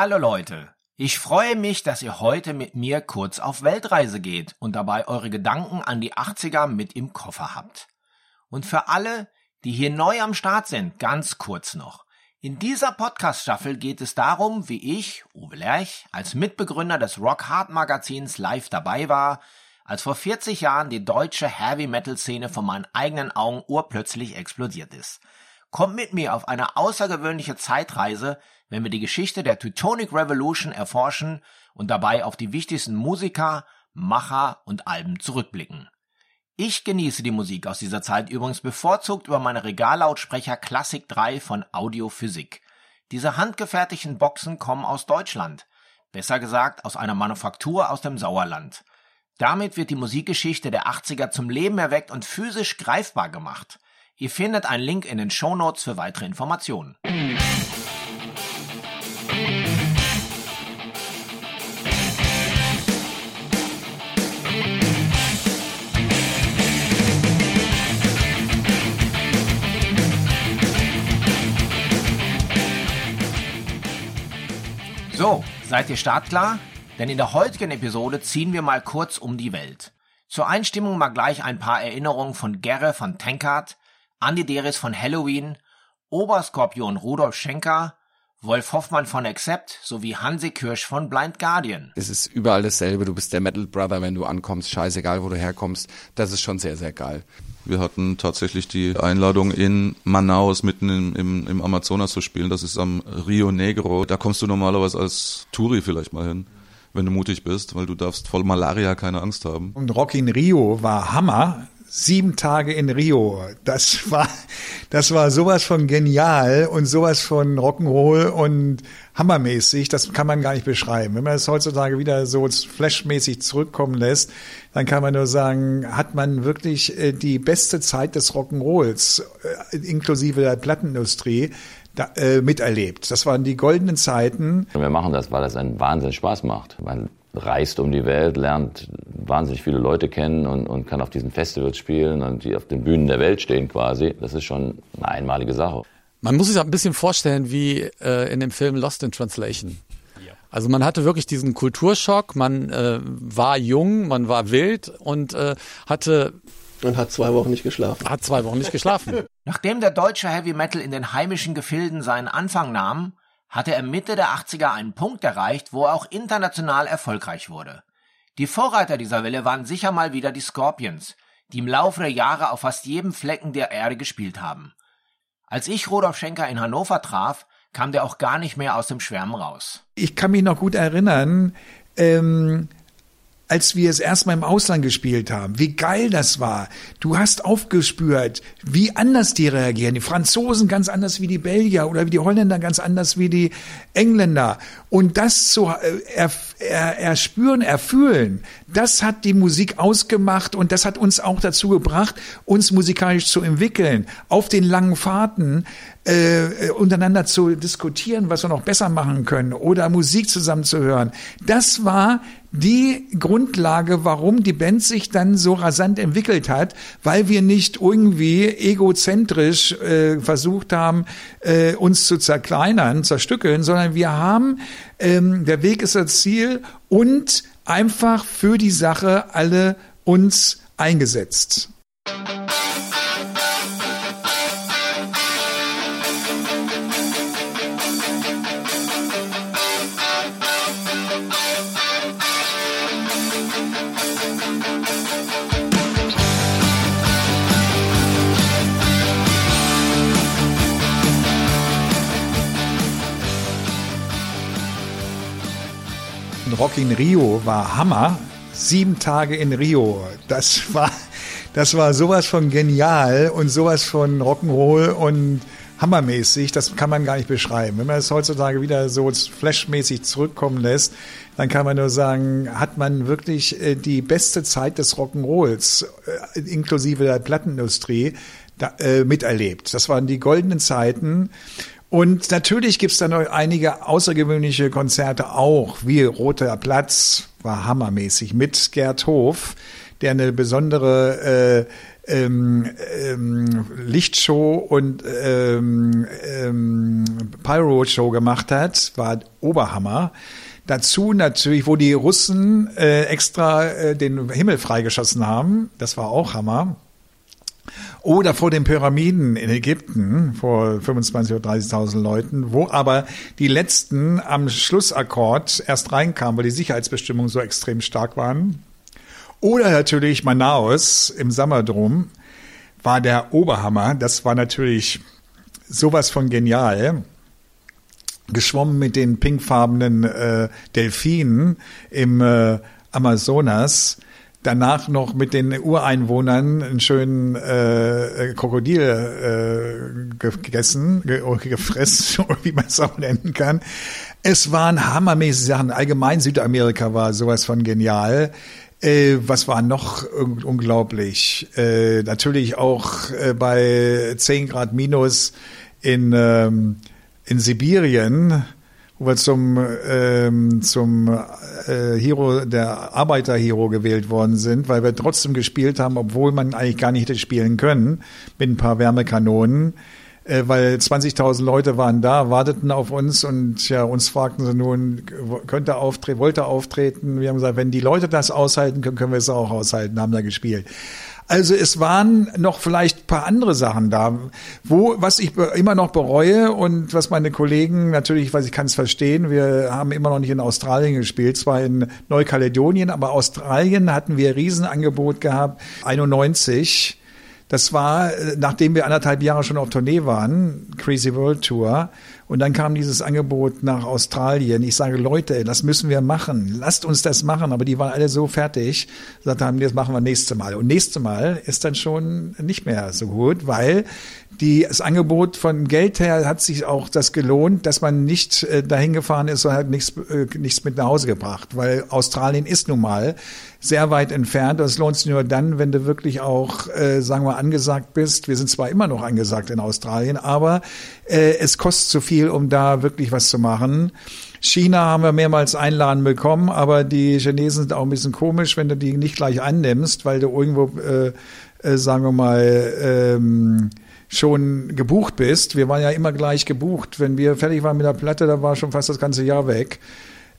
Hallo Leute, ich freue mich, dass ihr heute mit mir kurz auf Weltreise geht und dabei eure Gedanken an die 80er mit im Koffer habt. Und für alle, die hier neu am Start sind, ganz kurz noch. In dieser Podcast-Staffel geht es darum, wie ich, Uwe Lerch, als Mitbegründer des Rock Hard Magazins live dabei war, als vor 40 Jahren die deutsche Heavy Metal Szene vor meinen eigenen Augen urplötzlich explodiert ist. Kommt mit mir auf eine außergewöhnliche Zeitreise, wenn wir die Geschichte der Teutonic Revolution erforschen und dabei auf die wichtigsten Musiker, Macher und Alben zurückblicken. Ich genieße die Musik aus dieser Zeit übrigens bevorzugt über meine Regallautsprecher Classic 3 von Audiophysik. Diese handgefertigten Boxen kommen aus Deutschland. Besser gesagt aus einer Manufaktur aus dem Sauerland. Damit wird die Musikgeschichte der 80er zum Leben erweckt und physisch greifbar gemacht. Ihr findet einen Link in den Shownotes für weitere Informationen. Seid ihr startklar? Denn in der heutigen Episode ziehen wir mal kurz um die Welt. Zur Einstimmung mal gleich ein paar Erinnerungen von Gerre von Tankard, Andy Deris von Halloween, Oberskorpion Rudolf Schenker, Wolf Hoffmann von Accept sowie Hansi Kirsch von Blind Guardian. Es ist überall dasselbe. Du bist der Metal Brother, wenn du ankommst. Scheißegal, wo du herkommst. Das ist schon sehr, sehr geil. Wir hatten tatsächlich die Einladung in Manaus mitten im, im, im Amazonas zu spielen. Das ist am Rio Negro. Da kommst du normalerweise als Touri vielleicht mal hin wenn du mutig bist, weil du darfst voll Malaria keine Angst haben. Und Rock in Rio war Hammer sieben Tage in Rio. Das war, das war sowas von genial und sowas von Rock'n'Roll und hammermäßig. Das kann man gar nicht beschreiben. Wenn man es heutzutage wieder so flashmäßig zurückkommen lässt, dann kann man nur sagen, hat man wirklich äh, die beste Zeit des Rock'n'Rolls, äh, inklusive der Plattenindustrie, da, äh, miterlebt. Das waren die goldenen Zeiten. Wir machen das, weil das einen Wahnsinn Spaß macht. Man reist um die Welt, lernt wahnsinnig viele Leute kennen und, und kann auf diesen Festivals spielen und die auf den Bühnen der Welt stehen quasi. Das ist schon eine einmalige Sache. Man muss sich ein bisschen vorstellen wie äh, in dem Film Lost in Translation. Also man hatte wirklich diesen Kulturschock, man äh, war jung, man war wild und äh, hatte und hat zwei Wochen nicht geschlafen. Hat zwei Wochen nicht geschlafen. Nachdem der deutsche Heavy Metal in den heimischen Gefilden seinen Anfang nahm, hatte er Mitte der 80er einen Punkt erreicht, wo er auch international erfolgreich wurde. Die Vorreiter dieser Welle waren sicher mal wieder die Scorpions, die im Laufe der Jahre auf fast jedem Flecken der Erde gespielt haben. Als ich Rudolf Schenker in Hannover traf, kam der auch gar nicht mehr aus dem Schwärmen raus. Ich kann mich noch gut erinnern, ähm, als wir es erstmal im Ausland gespielt haben, wie geil das war. Du hast aufgespürt, wie anders die reagieren. Die Franzosen ganz anders wie die Belgier oder wie die Holländer ganz anders wie die Engländer. Und das zu äh, er, er, erspüren, erfühlen, das hat die Musik ausgemacht und das hat uns auch dazu gebracht, uns musikalisch zu entwickeln. Auf den langen Fahrten äh, untereinander zu diskutieren, was wir noch besser machen können oder Musik zusammen zu hören. Das war die Grundlage, warum die Band sich dann so rasant entwickelt hat, weil wir nicht irgendwie egozentrisch äh, versucht haben, äh, uns zu zerkleinern, zerstückeln, sondern wir haben, ähm, der Weg ist das Ziel und einfach für die Sache alle uns eingesetzt. Rock in Rio war Hammer. Sieben Tage in Rio. Das war, das war sowas von genial und sowas von Rock'n'Roll und hammermäßig. Das kann man gar nicht beschreiben. Wenn man es heutzutage wieder so flashmäßig zurückkommen lässt, dann kann man nur sagen, hat man wirklich äh, die beste Zeit des Rock'n'Rolls, äh, inklusive der Plattenindustrie, äh, miterlebt. Das waren die goldenen Zeiten. Und natürlich gibt's da noch einige außergewöhnliche Konzerte auch, wie Roter Platz war hammermäßig mit Gerd Hof, der eine besondere äh, ähm, ähm, Lichtshow und ähm, ähm, Pyro-Show gemacht hat, war Oberhammer. Dazu natürlich, wo die Russen äh, extra äh, den Himmel freigeschossen haben, das war auch Hammer. Oder vor den Pyramiden in Ägypten vor 25 oder 30.000 Leuten, wo aber die letzten am Schlussakkord erst reinkamen, weil die Sicherheitsbestimmungen so extrem stark waren. Oder natürlich Manaus im Sammerdrom war der Oberhammer. Das war natürlich sowas von genial. Geschwommen mit den pinkfarbenen äh, Delfinen im äh, Amazonas danach noch mit den Ureinwohnern einen schönen äh, Krokodil äh, gegessen, ge gefressen, wie man es auch nennen kann. Es waren hammermäßige Sachen. Allgemein Südamerika war sowas von genial. Äh, was war noch unglaublich? Äh, natürlich auch äh, bei 10 Grad minus in, ähm, in Sibirien wo wir zum, ähm, zum äh, Hero, der Arbeiter-Hero gewählt worden sind, weil wir trotzdem gespielt haben, obwohl man eigentlich gar nicht hätte spielen können, mit ein paar Wärmekanonen, äh, weil 20.000 Leute waren da, warteten auf uns und ja, uns fragten sie nun, könnte auftreten, wollte auftreten. Wir haben gesagt, wenn die Leute das aushalten können, können wir es auch aushalten, haben da gespielt. Also es waren noch vielleicht paar andere Sachen da, wo was ich immer noch bereue und was meine Kollegen natürlich, weil ich kann es verstehen, wir haben immer noch nicht in Australien gespielt, zwar in Neukaledonien, aber Australien hatten wir Riesenangebot gehabt, 91 das war, äh, nachdem wir anderthalb Jahre schon auf Tournee waren, Crazy World Tour, und dann kam dieses Angebot nach Australien. Ich sage, Leute, das müssen wir machen. Lasst uns das machen. Aber die waren alle so fertig, gesagt haben, das machen wir nächste Mal. Und nächste Mal ist dann schon nicht mehr so gut, weil die, das Angebot von Geld her hat sich auch das gelohnt, dass man nicht äh, dahin gefahren ist und hat nichts, äh, nichts mit nach Hause gebracht, weil Australien ist nun mal sehr weit entfernt. Es lohnt sich nur dann, wenn du wirklich auch, äh, sagen wir, angesagt bist. Wir sind zwar immer noch angesagt in Australien, aber äh, es kostet zu viel, um da wirklich was zu machen. China haben wir mehrmals Einladen bekommen, aber die Chinesen sind auch ein bisschen komisch, wenn du die nicht gleich annimmst, weil du irgendwo, äh, äh, sagen wir mal, ähm, schon gebucht bist. Wir waren ja immer gleich gebucht. Wenn wir fertig waren mit der Platte, da war schon fast das ganze Jahr weg.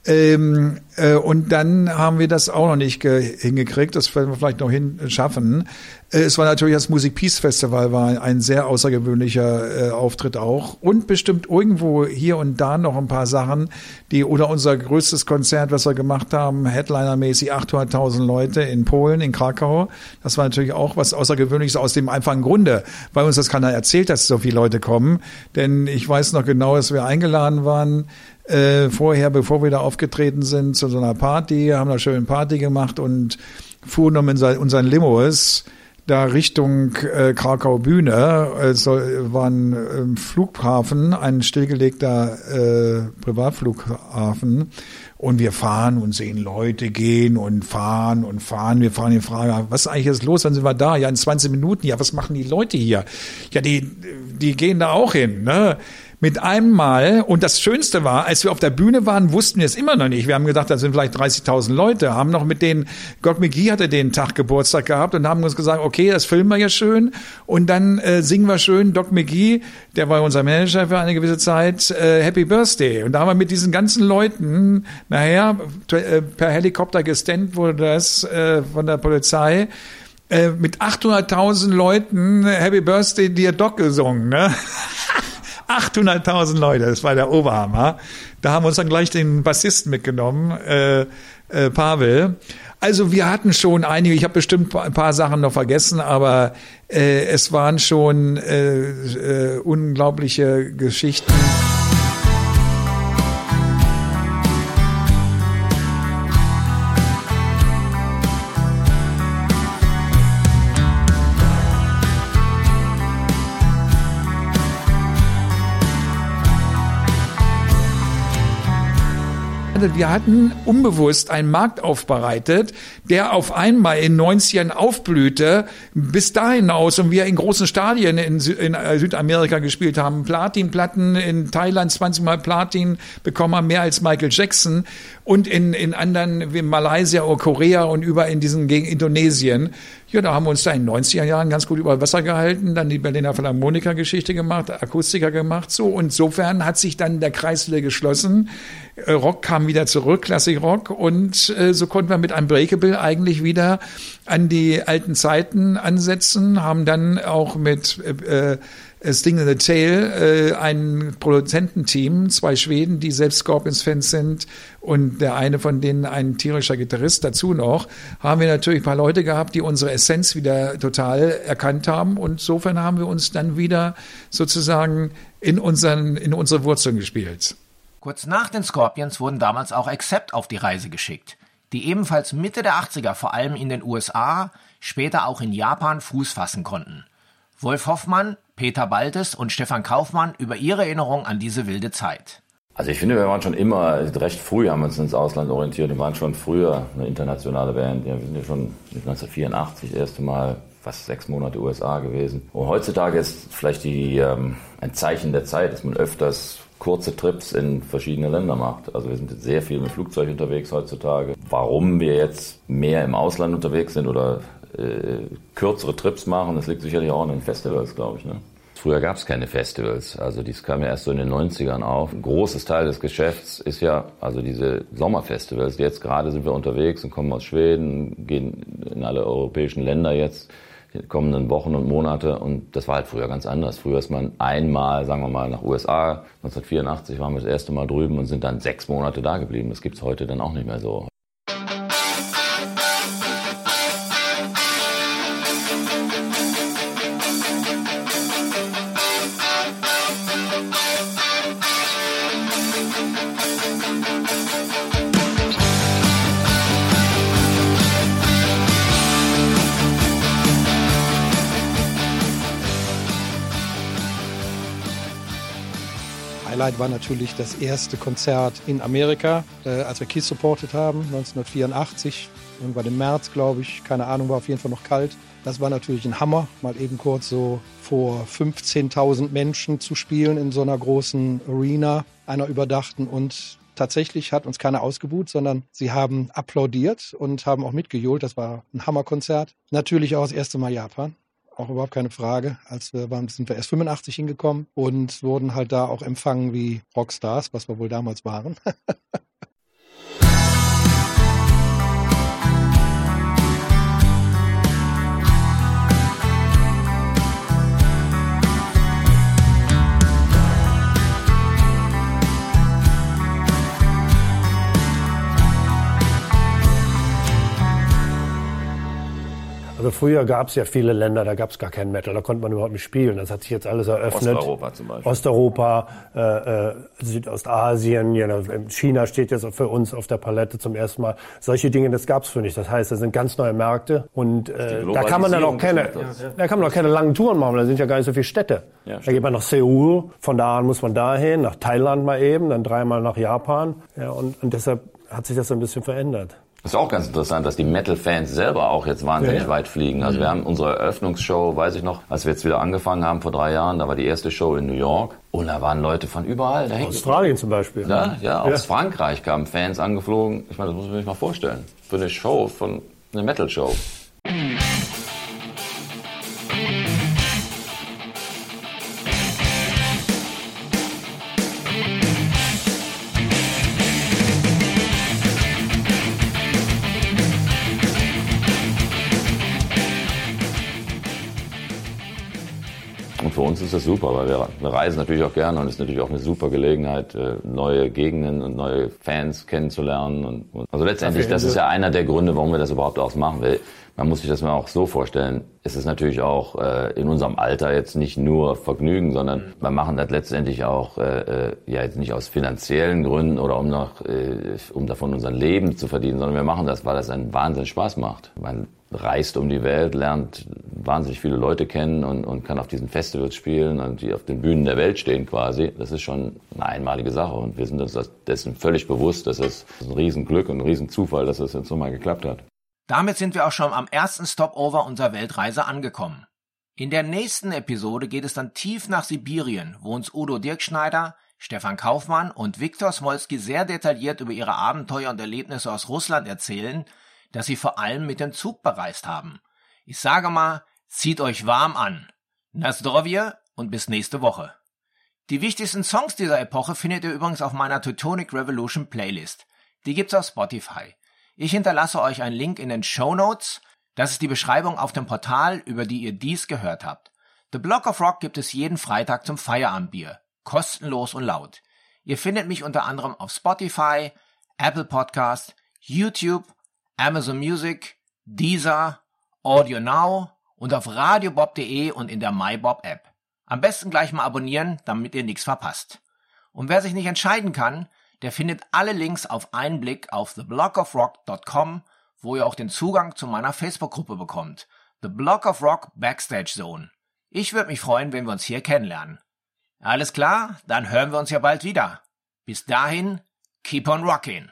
Ähm, äh, und dann haben wir das auch noch nicht hingekriegt. Das werden wir vielleicht noch hin schaffen. Äh, es war natürlich das Musik Peace Festival, war ein sehr außergewöhnlicher äh, Auftritt auch. Und bestimmt irgendwo hier und da noch ein paar Sachen, die, oder unser größtes Konzert, was wir gemacht haben, Headliner-mäßig 800.000 Leute in Polen, in Krakau. Das war natürlich auch was Außergewöhnliches aus dem einfachen Grunde, weil uns das keiner erzählt, dass so viele Leute kommen. Denn ich weiß noch genau, dass wir eingeladen waren äh, vorher, bevor wir da aufgetreten sind, zu so einer Party, haben da schön Party gemacht und fuhren dann in unseren Limos da Richtung äh, Krakau Bühne, also war ein äh, Flughafen, ein stillgelegter äh, Privatflughafen. Und wir fahren und sehen Leute gehen und fahren und fahren. Wir fahren die Frage, was ist eigentlich jetzt los? Dann sind wir da. Ja, in 20 Minuten. Ja, was machen die Leute hier? Ja, die, die gehen da auch hin. Ne? Mit einem Mal, und das Schönste war, als wir auf der Bühne waren, wussten wir es immer noch nicht. Wir haben gedacht, da sind vielleicht 30.000 Leute, haben noch mit denen, Gott McGee hatte den Tag Geburtstag gehabt und haben uns gesagt, okay, das filmen wir ja schön und dann äh, singen wir schön Doc McGee, der war unser Manager für eine gewisse Zeit, äh, Happy Birthday. Und da haben wir mit diesen ganzen Leuten, nachher äh, per Helikopter gestendt wurde das äh, von der Polizei, äh, mit 800.000 Leuten Happy Birthday Dear Doc gesungen. Ne? 800.000 Leute, das war der Oberhammer. Da haben wir uns dann gleich den Bassisten mitgenommen, äh, äh, Pavel. Also wir hatten schon einige, ich habe bestimmt ein paar Sachen noch vergessen, aber äh, es waren schon äh, äh, unglaubliche Geschichten. Wir hatten unbewusst einen Markt aufbereitet, der auf einmal in 90ern aufblühte, bis dahin aus und wir in großen Stadien in, Sü in äh, Südamerika gespielt haben. Platinplatten in Thailand 20 Mal Platin bekommen haben, mehr als Michael Jackson und in, in anderen wie Malaysia oder Korea und über in diesen gegen Indonesien. Ja, da haben wir uns da in den 90er Jahren ganz gut über Wasser gehalten, dann die Berliner Philharmoniker-Geschichte gemacht, Akustiker gemacht, so. Und insofern hat sich dann der Kreis wieder geschlossen. Äh, Rock kam wieder zurück, Classic Rock. Und äh, so konnten wir mit Unbreakable eigentlich wieder an die alten Zeiten ansetzen, haben dann auch mit äh, Sting in the Tail, äh, ein Produzententeam, zwei Schweden, die selbst Scorpions-Fans sind und der eine von denen ein tierischer Gitarrist dazu noch, haben wir natürlich ein paar Leute gehabt, die unsere Essenz wieder total erkannt haben und insofern haben wir uns dann wieder sozusagen in, unseren, in unsere Wurzeln gespielt. Kurz nach den Scorpions wurden damals auch Accept auf die Reise geschickt, die ebenfalls Mitte der 80er vor allem in den USA, später auch in Japan Fuß fassen konnten. Wolf Hoffmann, Peter Baltes und Stefan Kaufmann über ihre Erinnerung an diese wilde Zeit. Also ich finde, wir waren schon immer, recht früh haben wir uns ins Ausland orientiert. Wir waren schon früher eine internationale Band. Ja, wir sind ja schon 1984 das erste Mal fast sechs Monate USA gewesen. Und heutzutage ist vielleicht die, ähm, ein Zeichen der Zeit, dass man öfters kurze Trips in verschiedene Länder macht. Also wir sind sehr viel mit Flugzeug unterwegs heutzutage. Warum wir jetzt mehr im Ausland unterwegs sind oder äh, kürzere Trips machen. Das liegt sicherlich auch an den Festivals, glaube ich. Ne? Früher gab es keine Festivals, also dies kam ja erst so in den 90ern auf. Ein großes Teil des Geschäfts ist ja, also diese Sommerfestivals. Jetzt gerade sind wir unterwegs und kommen aus Schweden, gehen in alle europäischen Länder jetzt die kommenden Wochen und Monate und das war halt früher ganz anders. Früher ist man einmal, sagen wir mal, nach USA, 1984 waren wir das erste Mal drüben und sind dann sechs Monate da geblieben. Das gibt's heute dann auch nicht mehr so. Highlight war natürlich das erste Konzert in Amerika, äh, als wir Kiss supportet haben, 1984. Irgendwann im März, glaube ich. Keine Ahnung, war auf jeden Fall noch kalt. Das war natürlich ein Hammer, mal eben kurz so vor 15.000 Menschen zu spielen in so einer großen Arena, einer überdachten. Und tatsächlich hat uns keiner ausgebuht, sondern sie haben applaudiert und haben auch mitgejohlt. Das war ein Hammerkonzert. Natürlich auch das erste Mal Japan auch überhaupt keine Frage. Als wir waren, sind wir erst 85 hingekommen und wurden halt da auch empfangen wie Rockstars, was wir wohl damals waren. früher gab es ja viele Länder, da gab es gar keinen Metal, da konnte man überhaupt nicht spielen. Das hat sich jetzt alles eröffnet. Osteuropa zum Beispiel. Osteuropa, äh, äh, Südostasien, ja, China steht jetzt für uns auf der Palette zum ersten Mal. Solche Dinge, das gab es für nicht. Das heißt, das sind ganz neue Märkte und äh, da kann man dann auch keine, da kann man auch keine langen Touren machen, da sind ja gar nicht so viele Städte. Ja, da geht man nach Seoul, von da an muss man dahin, nach Thailand mal eben, dann dreimal nach Japan. Ja, und, und deshalb hat sich das ein bisschen verändert. Das ist auch ganz interessant, dass die Metal-Fans selber auch jetzt wahnsinnig ja. weit fliegen. Also mhm. wir haben unsere Eröffnungsshow, weiß ich noch, als wir jetzt wieder angefangen haben vor drei Jahren, da war die erste Show in New York und da waren Leute von überall. Australien zum Beispiel. Ja, ja, aus ja. Frankreich kamen Fans angeflogen. Ich meine, das muss man sich mal vorstellen. Für eine Show, von eine Metal-Show. Ist das super, weil wir, wir reisen natürlich auch gerne und es ist natürlich auch eine super Gelegenheit, äh, neue Gegenden und neue Fans kennenzulernen. Und, und also letztendlich, das ist ja einer der Gründe, warum wir das überhaupt auch machen. Weil man muss sich das mal auch so vorstellen. Es ist natürlich auch äh, in unserem Alter jetzt nicht nur Vergnügen, sondern mhm. wir machen das letztendlich auch äh, äh, ja jetzt nicht aus finanziellen Gründen oder um noch äh, um davon unser Leben zu verdienen, sondern wir machen das, weil das einen Wahnsinn Spaß macht. Man reist um die Welt, lernt wahnsinnig viele Leute kennen und, und kann auf diesen Festivals spielen und die auf den Bühnen der Welt stehen quasi. Das ist schon eine einmalige Sache und wir sind uns dessen völlig bewusst, dass es ein Riesenglück und ein Riesenzufall, dass es jetzt nochmal geklappt hat. Damit sind wir auch schon am ersten Stopover unserer Weltreise angekommen. In der nächsten Episode geht es dann tief nach Sibirien, wo uns Udo Dirkschneider, Stefan Kaufmann und Viktor Smolski sehr detailliert über ihre Abenteuer und Erlebnisse aus Russland erzählen, dass sie vor allem mit dem Zug bereist haben. Ich sage mal, zieht euch warm an. Nasdrovje und bis nächste Woche. Die wichtigsten Songs dieser Epoche findet ihr übrigens auf meiner Teutonic Revolution Playlist. Die gibt's auf Spotify. Ich hinterlasse euch einen Link in den Show Notes das ist die Beschreibung auf dem Portal, über die ihr dies gehört habt. The Block of Rock gibt es jeden Freitag zum Feierabendbier. Kostenlos und laut. Ihr findet mich unter anderem auf Spotify, Apple Podcast, YouTube, Amazon Music, Deezer, Audio Now und auf radiobob.de und in der MyBob App. Am besten gleich mal abonnieren, damit ihr nichts verpasst. Und wer sich nicht entscheiden kann, der findet alle Links auf einen Blick auf theblockofrock.com wo ihr auch den Zugang zu meiner Facebook-Gruppe bekommt. The Block of Rock Backstage Zone. Ich würde mich freuen, wenn wir uns hier kennenlernen. Alles klar? Dann hören wir uns ja bald wieder. Bis dahin, keep on rocking.